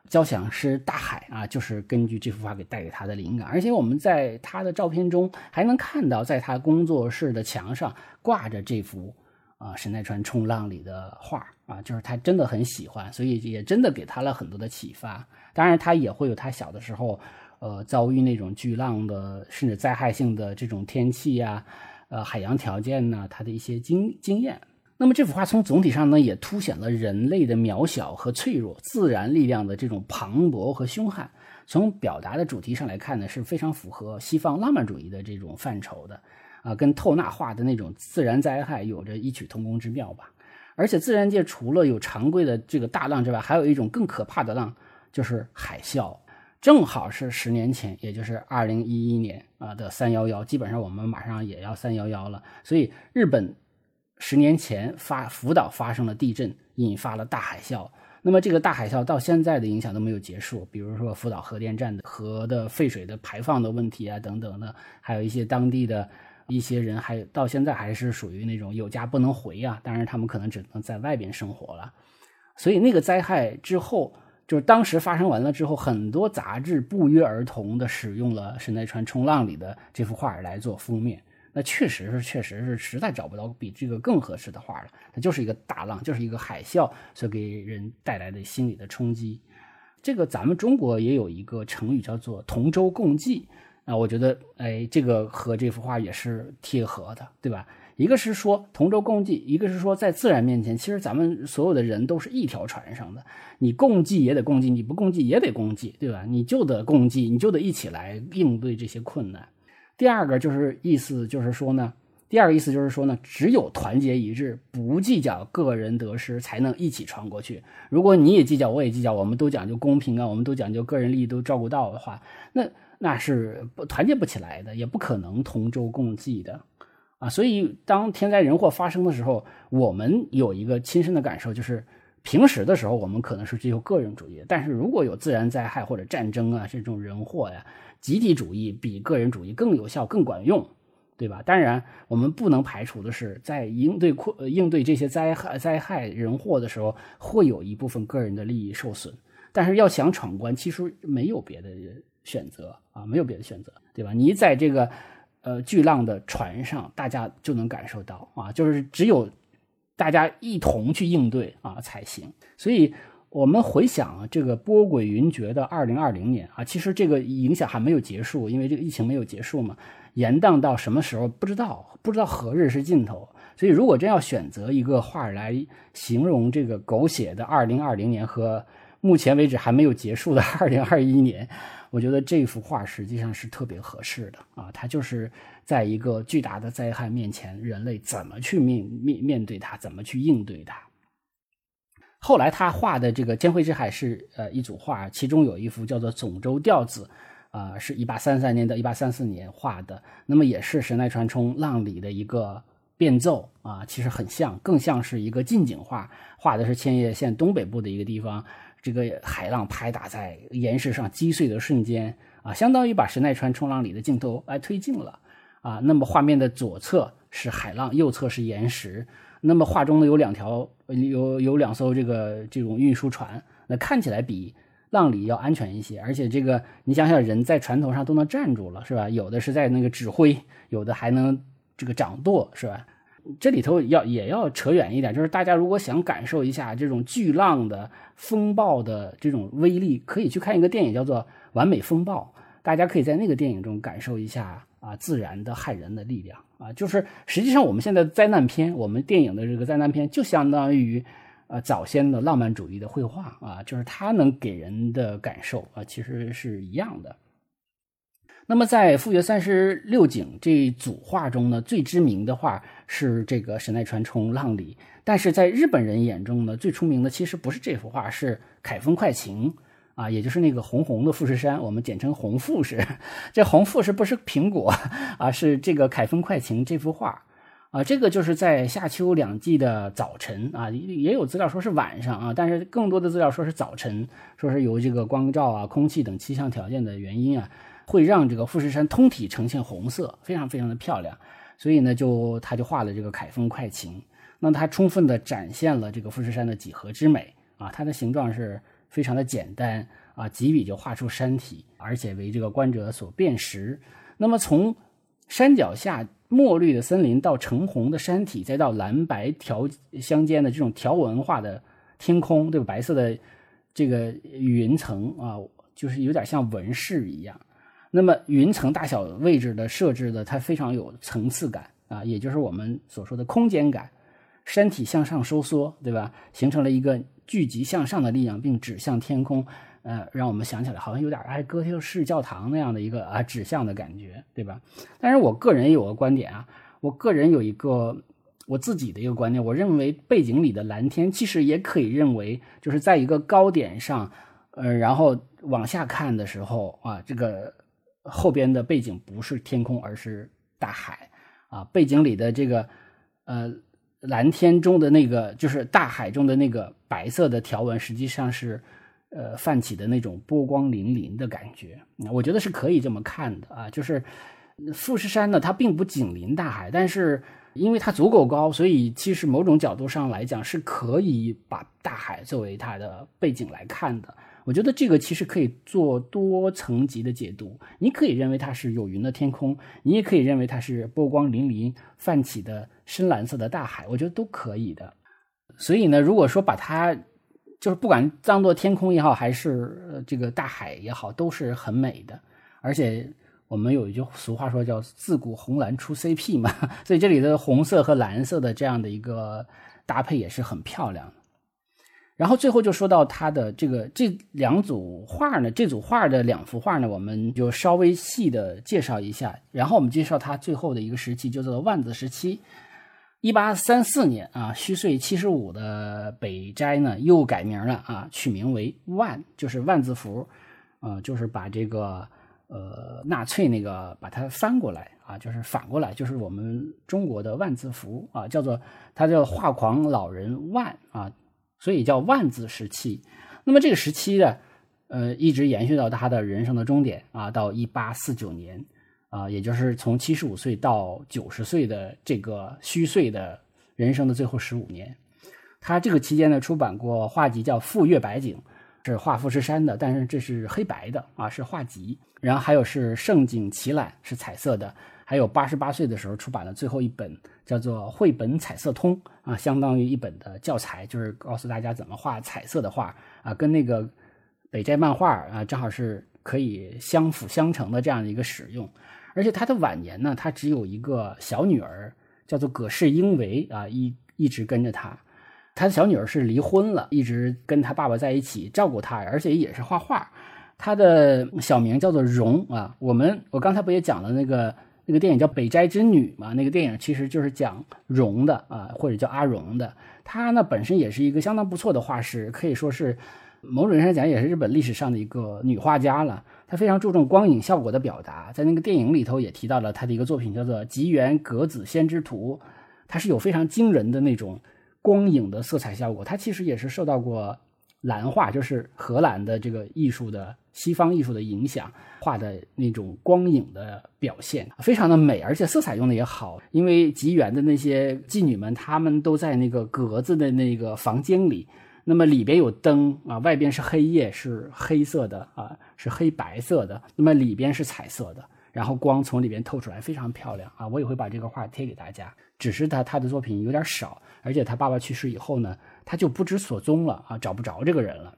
交响诗《大海》啊，就是根据这幅画给带给他的灵感。而且我们在他的照片中还能看到，在他工作室的墙上挂着这幅啊神奈川冲浪里的画啊，就是他真的很喜欢，所以也真的给他了很多的启发。当然，他也会有他小的时候，呃，遭遇那种巨浪的，甚至灾害性的这种天气呀，呃，海洋条件呢，他的一些经经验。那么这幅画从总体上呢，也凸显了人类的渺小和脆弱，自然力量的这种磅礴和凶悍。从表达的主题上来看呢，是非常符合西方浪漫主义的这种范畴的，啊，跟透纳画的那种自然灾害有着异曲同工之妙吧。而且自然界除了有常规的这个大浪之外，还有一种更可怕的浪。就是海啸，正好是十年前，也就是二零一一年啊的三幺幺，基本上我们马上也要三幺幺了。所以日本十年前发福岛发生了地震，引发了大海啸。那么这个大海啸到现在的影响都没有结束，比如说福岛核电站的核的废水的排放的问题啊，等等的，还有一些当地的一些人还到现在还是属于那种有家不能回啊，当然他们可能只能在外边生活了。所以那个灾害之后，就是当时发生完了之后，很多杂志不约而同的使用了神奈川冲浪里的这幅画来做封面。那确实是，确实是，实在找不到比这个更合适的画了。它就是一个大浪，就是一个海啸所给人带来的心理的冲击。这个咱们中国也有一个成语叫做“同舟共济”啊，我觉得，哎，这个和这幅画也是贴合的，对吧？一个是说同舟共济，一个是说在自然面前，其实咱们所有的人都是一条船上的，你共济也得共济，你不共济也得共济，对吧？你就得共济，你就得一起来应对这些困难。第二个就是意思，就是说呢，第二个意思就是说呢，只有团结一致，不计较个人得失，才能一起穿过去。如果你也计较，我也计较，我们都讲究公平啊，我们都讲究个人利益都照顾到的话，那那是不团结不起来的，也不可能同舟共济的啊。所以，当天灾人祸发生的时候，我们有一个亲身的感受，就是平时的时候，我们可能是追求个人主义，但是如果有自然灾害或者战争啊这种人祸呀。集体主义比个人主义更有效、更管用，对吧？当然，我们不能排除的是，在应对困、应对这些灾害、灾害人祸的时候，会有一部分个人的利益受损。但是，要想闯关，其实没有别的选择啊，没有别的选择，对吧？你在这个呃巨浪的船上，大家就能感受到啊，就是只有大家一同去应对啊才行。所以。我们回想，这个波诡云谲的二零二零年啊，其实这个影响还没有结束，因为这个疫情没有结束嘛，延宕到什么时候不知道，不知道何日是尽头。所以，如果真要选择一个话来形容这个狗血的二零二零年和目前为止还没有结束的二零二一年，我觉得这幅画实际上是特别合适的啊，它就是在一个巨大的灾害面前，人类怎么去面面面对它，怎么去应对它。后来他画的这个《监会之海》是呃一组画，其中有一幅叫做《总州调子》，啊，是一八三三年到一八三四年画的，那么也是神奈川冲浪里的一个变奏啊，其实很像，更像是一个近景画，画的是千叶县东北部的一个地方，这个海浪拍打在岩石上击碎的瞬间啊，相当于把神奈川冲浪里的镜头来推进了啊，那么画面的左侧是海浪，右侧是岩石。那么画中呢有两条，有有两艘这个这种运输船，那看起来比浪里要安全一些，而且这个你想想，人在船头上都能站住了，是吧？有的是在那个指挥，有的还能这个掌舵，是吧？这里头要也要扯远一点，就是大家如果想感受一下这种巨浪的风暴的这种威力，可以去看一个电影叫做《完美风暴》，大家可以在那个电影中感受一下。啊，自然的害人的力量啊，就是实际上我们现在灾难片，我们电影的这个灾难片，就相当于呃早先的浪漫主义的绘画啊，就是它能给人的感受啊，其实是一样的。那么在《富岳三十六景》这一组画中呢，最知名的画是这个神奈川冲浪里，但是在日本人眼中呢，最出名的其实不是这幅画，是凯风快晴。啊，也就是那个红红的富士山，我们简称红富士。这红富士不是苹果啊，是这个凯风快晴这幅画啊。这个就是在夏秋两季的早晨啊，也有资料说是晚上啊，但是更多的资料说是早晨，说是由这个光照啊、空气等气象条件的原因啊，会让这个富士山通体呈现红色，非常非常的漂亮。所以呢，就他就画了这个凯风快晴，那他充分的展现了这个富士山的几何之美啊，它的形状是。非常的简单啊，几笔就画出山体，而且为这个观者所辨识。那么从山脚下墨绿的森林到橙红的山体，再到蓝白条相间的这种条纹化的天空，对吧？白色的这个云层啊，就是有点像纹饰一样。那么云层大小位置的设置的，它非常有层次感啊，也就是我们所说的空间感。山体向上收缩，对吧？形成了一个。聚集向上的力量，并指向天空，呃，让我们想起来好像有点儿哎，哥特式教堂那样的一个啊指向的感觉，对吧？但是我个人有个观点啊，我个人有一个我自己的一个观点，我认为背景里的蓝天其实也可以认为就是在一个高点上，呃，然后往下看的时候啊，这个后边的背景不是天空，而是大海啊，背景里的这个呃。蓝天中的那个，就是大海中的那个白色的条纹，实际上是呃泛起的那种波光粼粼的感觉。我觉得是可以这么看的啊，就是富士山呢，它并不紧邻大海，但是因为它足够高，所以其实某种角度上来讲是可以把大海作为它的背景来看的。我觉得这个其实可以做多层级的解读，你可以认为它是有云的天空，你也可以认为它是波光粼粼泛起的深蓝色的大海，我觉得都可以的。所以呢，如果说把它就是不管当做天空也好，还是这个大海也好，都是很美的。而且我们有一句俗话说叫“自古红蓝出 CP” 嘛，所以这里的红色和蓝色的这样的一个搭配也是很漂亮。然后最后就说到他的这个这两组画呢，这组画的两幅画呢，我们就稍微细的介绍一下。然后我们介绍他最后的一个时期，就叫做万子时期。一八三四年啊，虚岁七十五的北斋呢，又改名了啊，取名为万，就是万字符，呃，就是把这个呃纳粹那个把它翻过来啊，就是反过来，就是我们中国的万字符啊，叫做他叫画狂老人万啊。所以叫万字时期，那么这个时期呢，呃，一直延续到他的人生的终点啊，到一八四九年啊，也就是从七十五岁到九十岁的这个虚岁的人生的最后十五年。他这个期间呢，出版过画集叫《富岳白景》，是画富士山的，但是这是黑白的啊，是画集。然后还有是《盛景奇览》，是彩色的。还有八十八岁的时候出版了最后一本，叫做《绘本彩色通》啊，相当于一本的教材，就是告诉大家怎么画彩色的画啊，跟那个北斋漫画啊，正好是可以相辅相成的这样的一个使用。而且他的晚年呢，他只有一个小女儿，叫做葛氏英维啊，一一直跟着他。他的小女儿是离婚了，一直跟他爸爸在一起照顾他，而且也是画画。他的小名叫做荣啊。我们我刚才不也讲了那个？那个电影叫《北斋之女》嘛，那个电影其实就是讲荣的啊，或者叫阿荣的。她呢本身也是一个相当不错的画师，可以说是某种意义上讲也是日本历史上的一个女画家了。她非常注重光影效果的表达，在那个电影里头也提到了她的一个作品叫做《吉原格子先知图》，它是有非常惊人的那种光影的色彩效果。它其实也是受到过蓝画，就是荷兰的这个艺术的。西方艺术的影响，画的那种光影的表现非常的美，而且色彩用的也好。因为吉原的那些妓女们，她们都在那个格子的那个房间里，那么里边有灯啊，外边是黑夜，是黑色的啊，是黑白色的，那么里边是彩色的，然后光从里边透出来，非常漂亮啊。我也会把这个画贴给大家，只是他他的作品有点少，而且他爸爸去世以后呢，他就不知所踪了啊，找不着这个人了。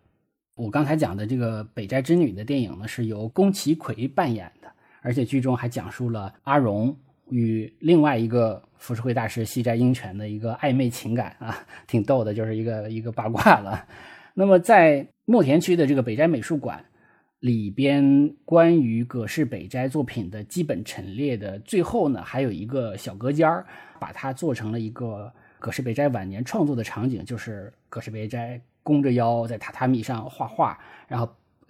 我刚才讲的这个《北斋之女》的电影呢，是由宫崎葵扮演的，而且剧中还讲述了阿荣与另外一个浮世绘大师西斋英泉的一个暧昧情感啊，挺逗的，就是一个一个八卦了。那么在墨田区的这个北斋美术馆里边，关于葛饰北斋作品的基本陈列的最后呢，还有一个小隔间儿，把它做成了一个葛饰北斋晚年创作的场景，就是葛饰北斋。弓着腰在榻榻米上画画，然后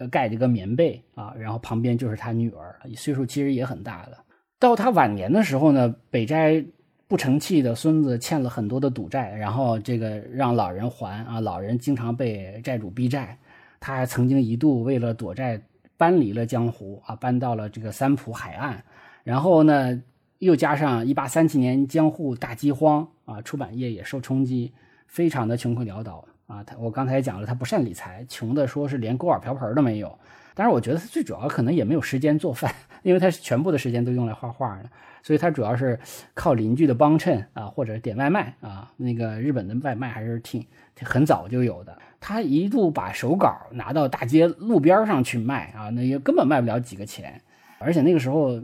盖着个棉被啊，然后旁边就是他女儿，岁数其实也很大了。到他晚年的时候呢，北斋不成器的孙子欠了很多的赌债，然后这个让老人还啊，老人经常被债主逼债，他还曾经一度为了躲债搬离了江湖啊，搬到了这个三浦海岸。然后呢，又加上一八三七年江户大饥荒啊，出版业也受冲击，非常的穷困潦倒。啊，他我刚才讲了，他不善理财，穷的说是连锅碗瓢盆都没有。但是，我觉得他最主要可能也没有时间做饭，因为他是全部的时间都用来画画的，所以他主要是靠邻居的帮衬啊，或者点外卖啊。那个日本的外卖还是挺很早就有的。他一度把手稿拿到大街路边上去卖啊，那也根本卖不了几个钱。而且那个时候，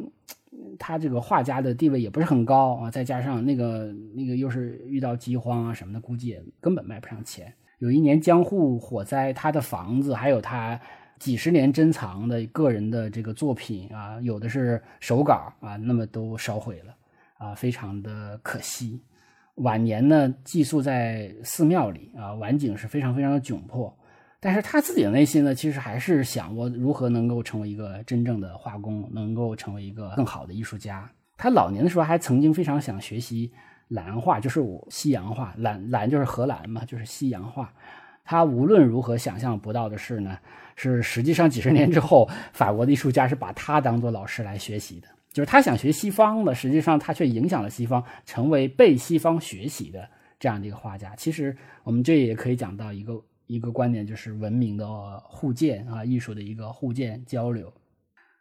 他这个画家的地位也不是很高啊，再加上那个那个又是遇到饥荒啊什么的，估计也根本卖不上钱。有一年江户火灾，他的房子还有他几十年珍藏的个人的这个作品啊，有的是手稿啊，那么都烧毁了啊，非常的可惜。晚年呢，寄宿在寺庙里啊，晚景是非常非常的窘迫。但是他自己的内心呢，其实还是想我如何能够成为一个真正的画工，能够成为一个更好的艺术家。他老年的时候还曾经非常想学习兰画，就是我西洋画，兰兰就是荷兰嘛，就是西洋画。他无论如何想象不到的是呢，是实际上几十年之后，法国的艺术家是把他当做老师来学习的。就是他想学西方的，实际上他却影响了西方，成为被西方学习的这样的一个画家。其实我们这也可以讲到一个一个观点，就是文明的互鉴啊，艺术的一个互鉴交流。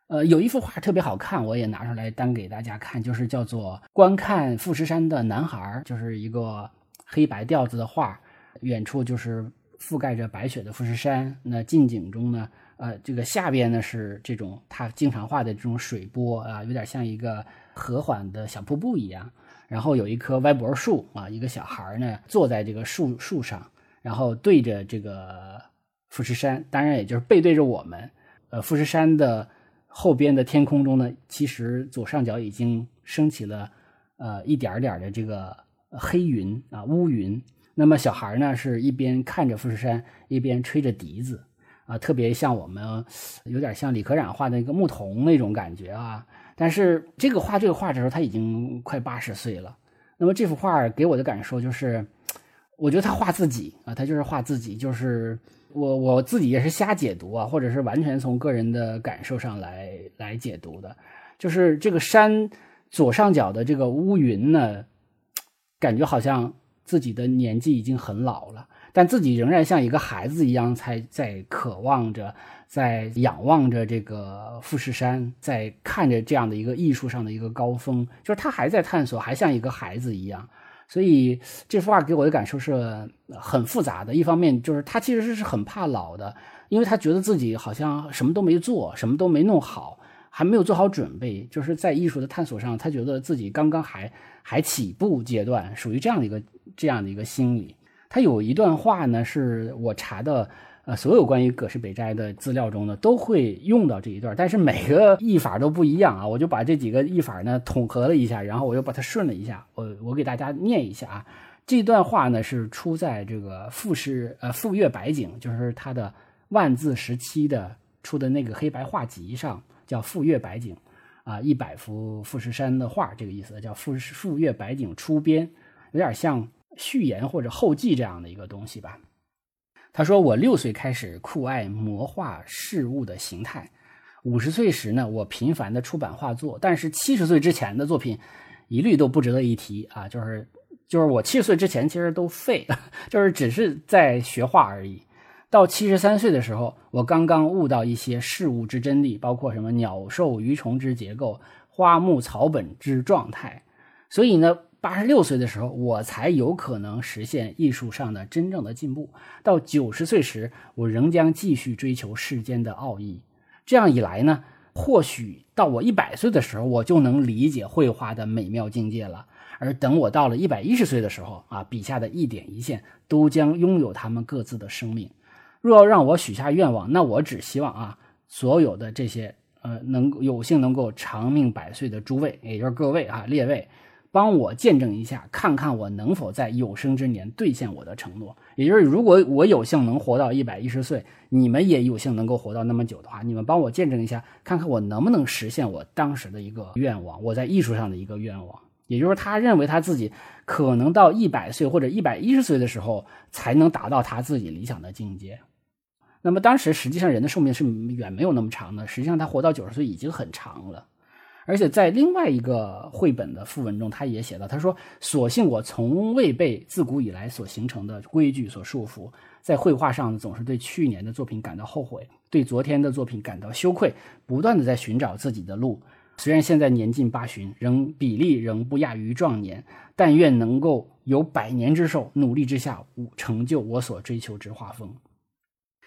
呃，有一幅画特别好看，我也拿出来单给大家看，就是叫做《观看富士山的男孩》，就是一个黑白调子的画，远处就是覆盖着白雪的富士山，那近景中呢。呃，这个下边呢是这种他经常画的这种水波啊，有点像一个和缓的小瀑布一样。然后有一棵歪脖树啊，一个小孩呢坐在这个树树上，然后对着这个富士山，当然也就是背对着我们。呃，富士山的后边的天空中呢，其实左上角已经升起了呃一点点的这个黑云啊乌云。那么小孩呢是一边看着富士山，一边吹着笛子。啊，特别像我们，有点像李可染画的一个牧童那种感觉啊。但是这个画这个画的时候，他已经快八十岁了。那么这幅画给我的感受就是，我觉得他画自己啊，他就是画自己，就是我我自己也是瞎解读啊，或者是完全从个人的感受上来来解读的。就是这个山左上角的这个乌云呢，感觉好像自己的年纪已经很老了。但自己仍然像一个孩子一样，才在渴望着，在仰望着这个富士山，在看着这样的一个艺术上的一个高峰，就是他还在探索，还像一个孩子一样。所以这幅画给我的感受是很复杂的。一方面就是他其实是很怕老的，因为他觉得自己好像什么都没做，什么都没弄好，还没有做好准备。就是在艺术的探索上，他觉得自己刚刚还还起步阶段，属于这样的一个这样的一个心理。他有一段话呢，是我查的，呃，所有关于葛饰北斋的资料中呢，都会用到这一段，但是每个译法都不一样啊。我就把这几个译法呢统合了一下，然后我又把它顺了一下，我我给大家念一下啊。这段话呢是出在这个富士呃富岳白景，就是他的万字时期的出的那个黑白画集上，叫富岳白景啊，一百幅富士山的画，这个意思叫富富岳白景出编，有点像。序言或者后记这样的一个东西吧。他说：“我六岁开始酷爱魔画事物的形态，五十岁时呢，我频繁的出版画作，但是七十岁之前的作品一律都不值得一提啊！就是就是我七十岁之前其实都废了，就是只是在学画而已。到七十三岁的时候，我刚刚悟到一些事物之真理，包括什么鸟兽鱼虫之结构、花木草本之状态，所以呢。”八十六岁的时候，我才有可能实现艺术上的真正的进步。到九十岁时，我仍将继续追求世间的奥义。这样一来呢，或许到我一百岁的时候，我就能理解绘画的美妙境界了。而等我到了一百一十岁的时候，啊，笔下的一点一线都将拥有他们各自的生命。若要让我许下愿望，那我只希望啊，所有的这些呃，能有幸能够长命百岁的诸位，也就是各位啊，列位。帮我见证一下，看看我能否在有生之年兑现我的承诺。也就是，如果我有幸能活到一百一十岁，你们也有幸能够活到那么久的话，你们帮我见证一下，看看我能不能实现我当时的一个愿望，我在艺术上的一个愿望。也就是，他认为他自己可能到一百岁或者一百一十岁的时候，才能达到他自己理想的境界。那么，当时实际上人的寿命是远没有那么长的，实际上他活到九十岁已经很长了。而且在另外一个绘本的附文中，他也写到，他说：“所幸我从未被自古以来所形成的规矩所束缚，在绘画上总是对去年的作品感到后悔，对昨天的作品感到羞愧，不断的在寻找自己的路。虽然现在年近八旬，仍比例仍不亚于壮年，但愿能够有百年之寿，努力之下，成就我所追求之画风。”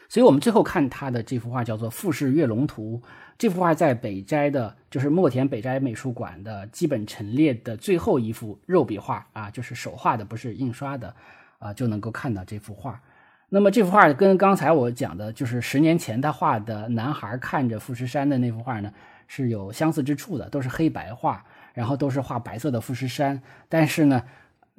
所以，我们最后看他的这幅画叫做《富士月龙图》。这幅画在北斋的，就是墨田北斋美术馆的基本陈列的最后一幅肉笔画啊，就是手画的，不是印刷的啊，就能够看到这幅画。那么，这幅画跟刚才我讲的，就是十年前他画的男孩看着富士山的那幅画呢，是有相似之处的，都是黑白画，然后都是画白色的富士山，但是呢，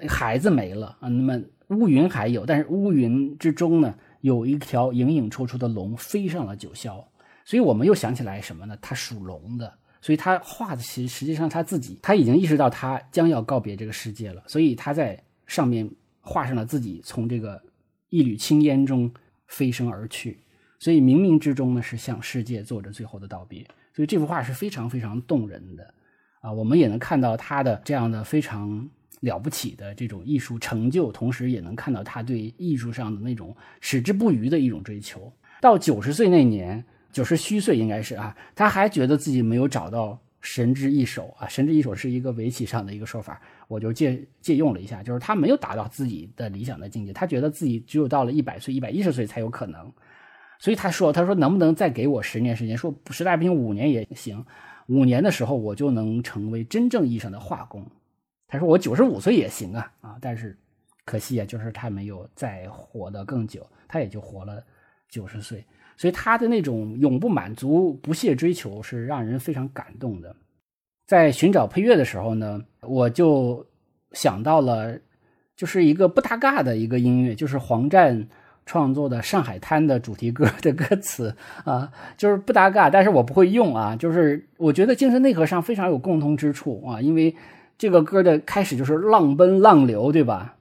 孩子没了啊。那么乌云还有，但是乌云之中呢？有一条影影绰绰的龙飞上了九霄，所以我们又想起来什么呢？他属龙的，所以他画的其实实际上他自己他已经意识到他将要告别这个世界了，所以他在上面画上了自己从这个一缕青烟中飞升而去，所以冥冥之中呢是向世界做着最后的道别。所以这幅画是非常非常动人的啊，我们也能看到他的这样的非常了不起的这种艺术成就，同时也能看到他对艺术上的那种矢志不渝的一种追求。到九十岁那年。九十虚岁应该是啊，他还觉得自己没有找到神之一手啊，神之一手是一个围棋上的一个说法，我就借借用了一下，就是他没有达到自己的理想的境界，他觉得自己只有到了一百岁、一百一十岁才有可能，所以他说，他说能不能再给我十年时间？说实在不行五年也行，五年的时候我就能成为真正意义上的画工。他说我九十五岁也行啊啊，但是可惜啊，就是他没有再活得更久，他也就活了九十岁。所以他的那种永不满足、不懈追求是让人非常感动的。在寻找配乐的时候呢，我就想到了，就是一个不搭嘎的一个音乐，就是黄战创作的《上海滩》的主题歌的歌词啊，就是不搭嘎，但是我不会用啊，就是我觉得精神内核上非常有共通之处啊，因为这个歌的开始就是浪奔浪流，对吧？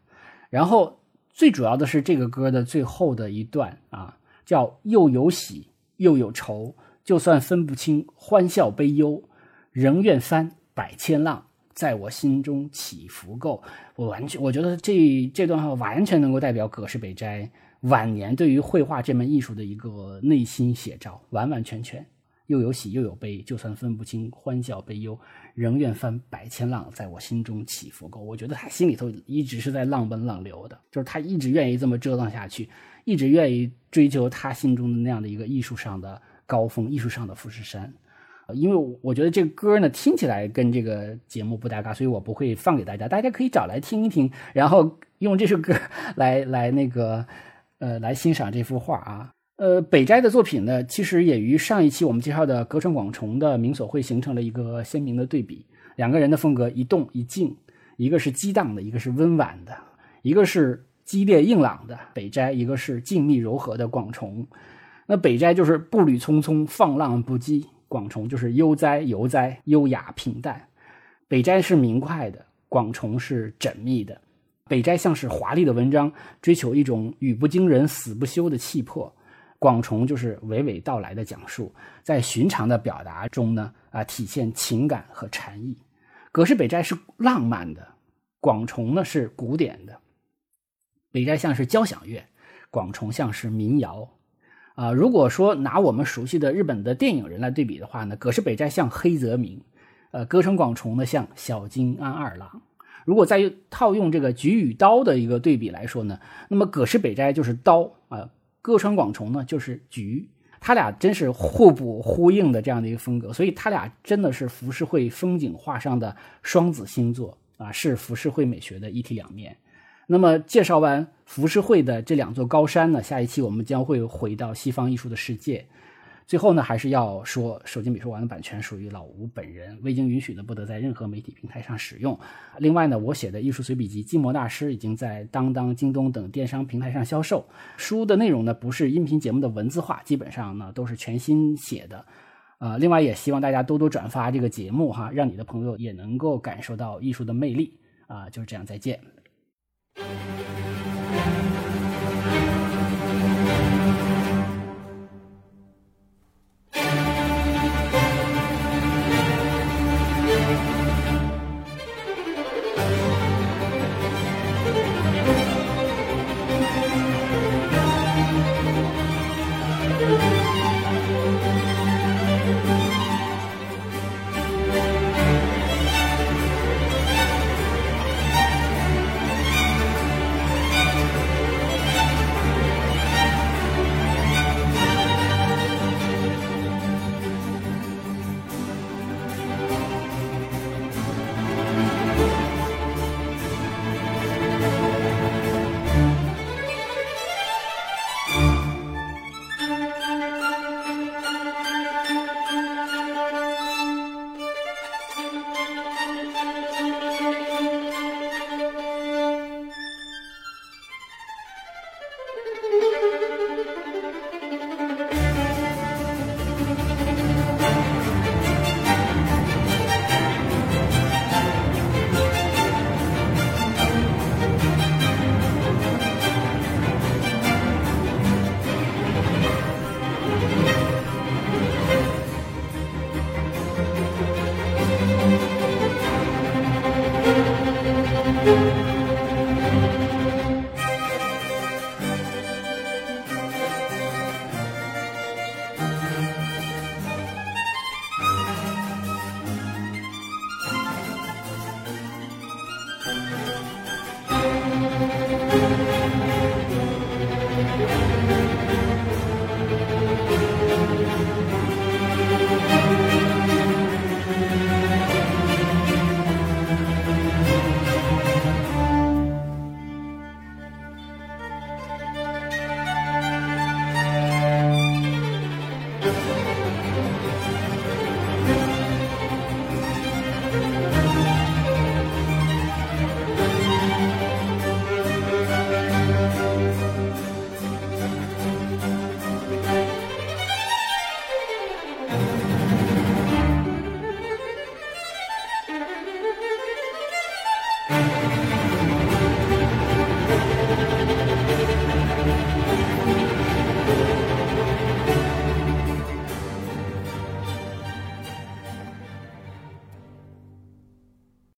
然后最主要的是这个歌的最后的一段啊。叫又有喜又有愁，就算分不清欢笑悲忧，仍愿翻百千浪，在我心中起伏够。我完全，我觉得这这段话完全能够代表葛饰北斋晚年对于绘画这门艺术的一个内心写照，完完全全。又有喜又有悲，就算分不清欢笑悲忧，仍愿翻百千浪，在我心中起伏够。我觉得他心里头一直是在浪奔浪流的，就是他一直愿意这么折腾下去。一直愿意追求他心中的那样的一个艺术上的高峰，艺术上的富士山，因为我觉得这个歌呢听起来跟这个节目不搭嘎，所以我不会放给大家，大家可以找来听一听，然后用这首歌 来来那个呃来欣赏这幅画啊。呃，北斋的作品呢，其实也与上一期我们介绍的隔川广重的明所会形成了一个鲜明的对比，两个人的风格一动一静，一个是激荡的，一个是温婉的，一个是。激烈硬朗的北斋，一个是静谧柔和的广重。那北斋就是步履匆匆、放浪不羁；广重就是悠哉游哉、优雅平淡。北斋是明快的，广重是缜密的。北斋像是华丽的文章，追求一种语不惊人死不休的气魄；广重就是娓娓道来的讲述，在寻常的表达中呢，啊，体现情感和禅意。葛饰北斋是浪漫的，广重呢是古典的。北斋像是交响乐，广重像是民谣，啊，如果说拿我们熟悉的日本的电影人来对比的话呢，葛饰北斋像黑泽明，呃，歌川广重呢像小津安二郎。如果再套用这个菊与刀的一个对比来说呢，那么葛饰北斋就是刀啊，歌川广重呢就是菊，他俩真是互补呼应的这样的一个风格，所以他俩真的是浮世绘风景画上的双子星座啊，是浮世绘美学的一体两面。那么介绍完浮世绘的这两座高山呢，下一期我们将会回到西方艺术的世界。最后呢，还是要说，手机美术馆的版权属于老吴本人，未经允许呢，不得在任何媒体平台上使用。另外呢，我写的艺术随笔集《筋膜大师》已经在当当、京东等电商平台上销售。书的内容呢，不是音频节目的文字化，基本上呢都是全新写的。呃，另外也希望大家多多转发这个节目哈，让你的朋友也能够感受到艺术的魅力。啊，就是这样，再见。Thank you.